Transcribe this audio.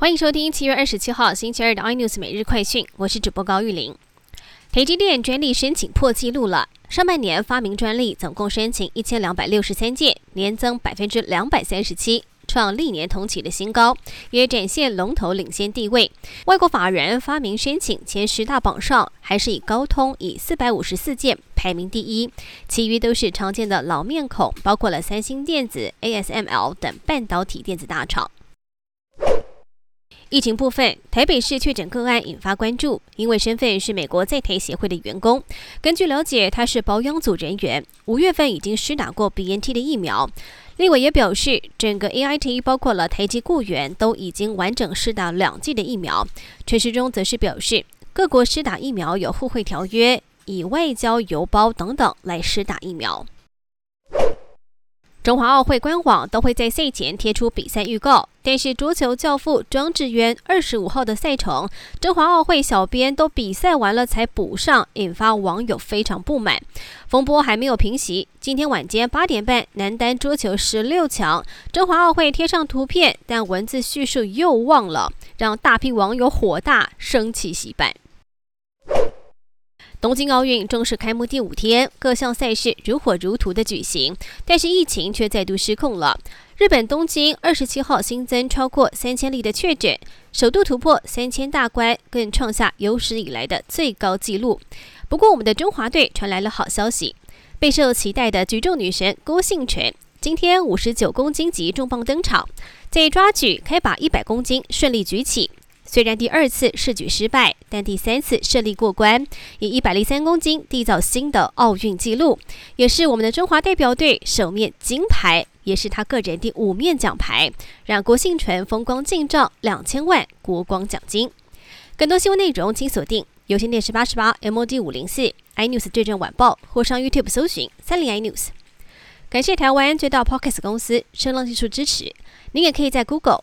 欢迎收听七月二十七号星期二的 iNews 每日快讯，我是主播高玉玲。台积电专利申请破纪录了，上半年发明专利总共申请一千两百六十三件，年增百分之两百三十七，创历年同期的新高，也展现龙头领先地位。外国法人发明申请前十大榜上，还是以高通以四百五十四件排名第一，其余都是常见的老面孔，包括了三星电子、ASML 等半导体电子大厂。疫情部分，台北市确诊个案引发关注，因为身份是美国在台协会的员工。根据了解，他是保养组人员，五月份已经施打过 BNT 的疫苗。立委也表示，整个 AIT 包括了台籍雇员都已经完整施打两剂的疫苗。陈时中则是表示，各国施打疫苗有互惠条约，以外交邮包等等来施打疫苗。中华奥会官网都会在赛前贴出比赛预告，但是桌球教父庄智渊二十五号的赛程，中华奥会小编都比赛完了才补上，引发网友非常不满。风波还没有平息，今天晚间八点半，男单桌球十六强，中华奥会贴上图片，但文字叙述又忘了，让大批网友火大，生气洗版。东京奥运正式开幕第五天，各项赛事如火如荼的举行，但是疫情却再度失控了。日本东京二十七号新增超过三千例的确诊，首度突破三千大关，更创下有史以来的最高纪录。不过，我们的中华队传来了好消息，备受期待的举重女神郭幸淳今天五十九公斤级重磅登场，在抓举开把一百公斤顺利举起。虽然第二次试举失败，但第三次顺利过关，以一百零三公斤缔造新的奥运纪录，也是我们的中华代表队首面金牌，也是他个人第五面奖牌，让郭幸淳风光进账两千万国光奖金。更多新闻内容请锁定有线电视八十八 MOD 五零四 iNews 对阵晚报，或上 YouTube 搜寻三零 iNews。感谢台湾最大 Podcast 公司声浪技术支持，您也可以在 Google。